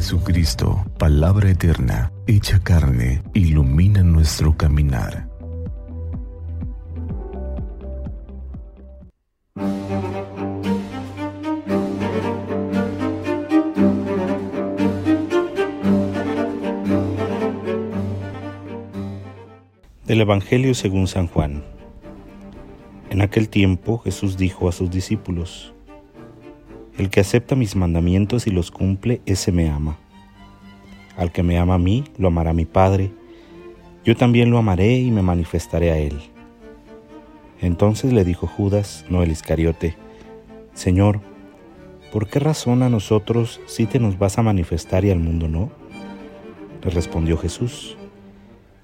Jesucristo, palabra eterna, hecha carne, ilumina nuestro caminar. Del Evangelio según San Juan. En aquel tiempo Jesús dijo a sus discípulos, el que acepta mis mandamientos y los cumple, ese me ama. Al que me ama a mí, lo amará mi Padre. Yo también lo amaré y me manifestaré a él. Entonces le dijo Judas, no el Iscariote, Señor, ¿por qué razón a nosotros sí te nos vas a manifestar y al mundo no? Le respondió Jesús,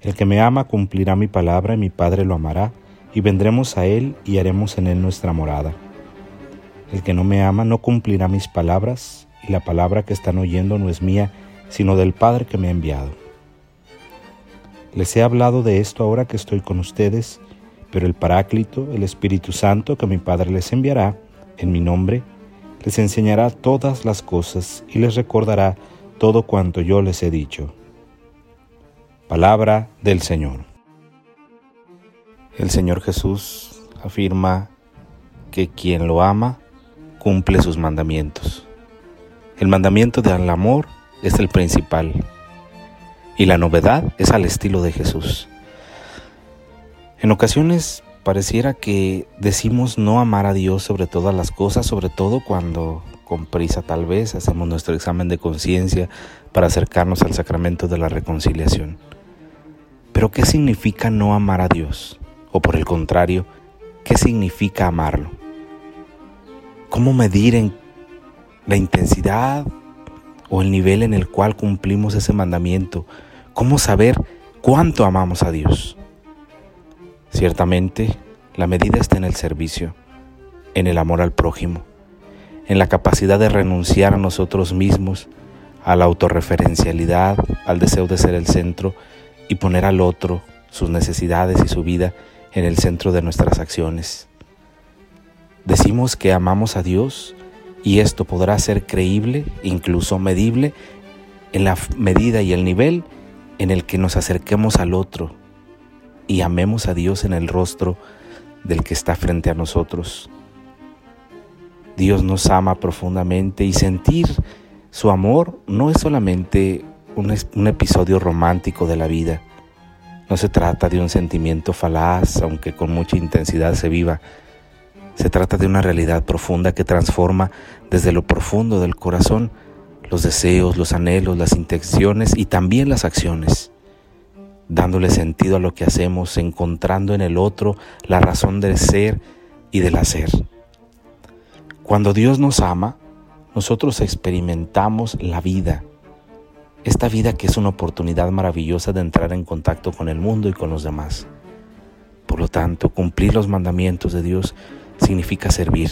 El que me ama cumplirá mi palabra y mi Padre lo amará, y vendremos a él y haremos en él nuestra morada. El que no me ama no cumplirá mis palabras, y la palabra que están oyendo no es mía, sino del Padre que me ha enviado. Les he hablado de esto ahora que estoy con ustedes, pero el Paráclito, el Espíritu Santo que mi Padre les enviará, en mi nombre, les enseñará todas las cosas y les recordará todo cuanto yo les he dicho. Palabra del Señor. El Señor Jesús afirma que quien lo ama cumple sus mandamientos. El mandamiento del amor es el principal y la novedad es al estilo de Jesús. En ocasiones pareciera que decimos no amar a Dios sobre todas las cosas, sobre todo cuando con prisa tal vez hacemos nuestro examen de conciencia para acercarnos al sacramento de la reconciliación. Pero ¿qué significa no amar a Dios? O por el contrario, ¿qué significa amarlo? ¿Cómo medir en la intensidad o el nivel en el cual cumplimos ese mandamiento? ¿Cómo saber cuánto amamos a Dios? Ciertamente, la medida está en el servicio, en el amor al prójimo, en la capacidad de renunciar a nosotros mismos, a la autorreferencialidad, al deseo de ser el centro y poner al otro, sus necesidades y su vida en el centro de nuestras acciones. Decimos que amamos a Dios y esto podrá ser creíble, incluso medible, en la medida y el nivel en el que nos acerquemos al otro y amemos a Dios en el rostro del que está frente a nosotros. Dios nos ama profundamente y sentir su amor no es solamente un, episodio romántico de la vida. No se trata de un sentimiento falaz, aunque con mucha intensidad se viva, se trata de una realidad profunda que transforma desde lo profundo del corazón los deseos, los anhelos, las intenciones y también las acciones, dándole sentido a lo que hacemos, encontrando en el otro la razón del ser y del hacer. Cuando Dios nos ama, nosotros experimentamos la vida, esta vida que es una oportunidad maravillosa de entrar en contacto con el mundo y con los demás. Por lo tanto, cumplir los mandamientos de Dios significa servir,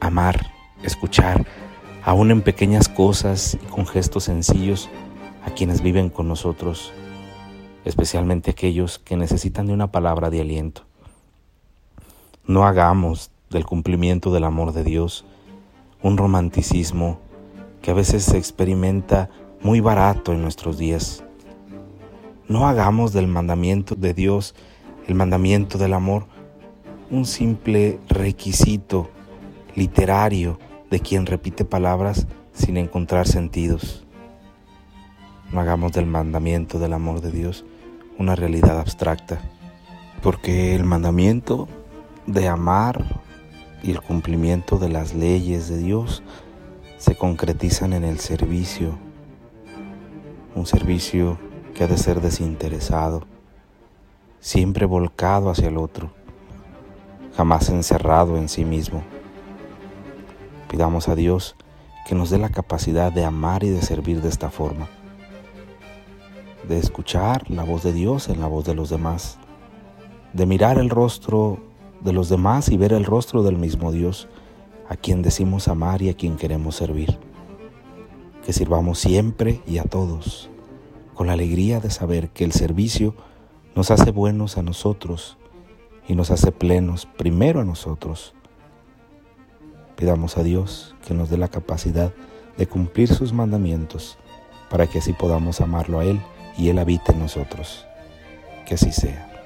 amar, escuchar, aún en pequeñas cosas y con gestos sencillos a quienes viven con nosotros, especialmente aquellos que necesitan de una palabra de aliento. No hagamos del cumplimiento del amor de Dios un romanticismo que a veces se experimenta muy barato en nuestros días. No hagamos del mandamiento de Dios, el mandamiento del amor, un simple requisito literario de quien repite palabras sin encontrar sentidos. No hagamos del mandamiento del amor de Dios una realidad abstracta, porque el mandamiento de amar y el cumplimiento de las leyes de Dios se concretizan en el servicio, un servicio que ha de ser desinteresado, siempre volcado hacia el otro jamás encerrado en sí mismo. Pidamos a Dios que nos dé la capacidad de amar y de servir de esta forma, de escuchar la voz de Dios en la voz de los demás, de mirar el rostro de los demás y ver el rostro del mismo Dios, a quien decimos amar y a quien queremos servir. Que sirvamos siempre y a todos, con la alegría de saber que el servicio nos hace buenos a nosotros y nos hace plenos primero a nosotros. Pidamos a Dios que nos dé la capacidad de cumplir sus mandamientos, para que así podamos amarlo a Él y Él habite en nosotros. Que así sea.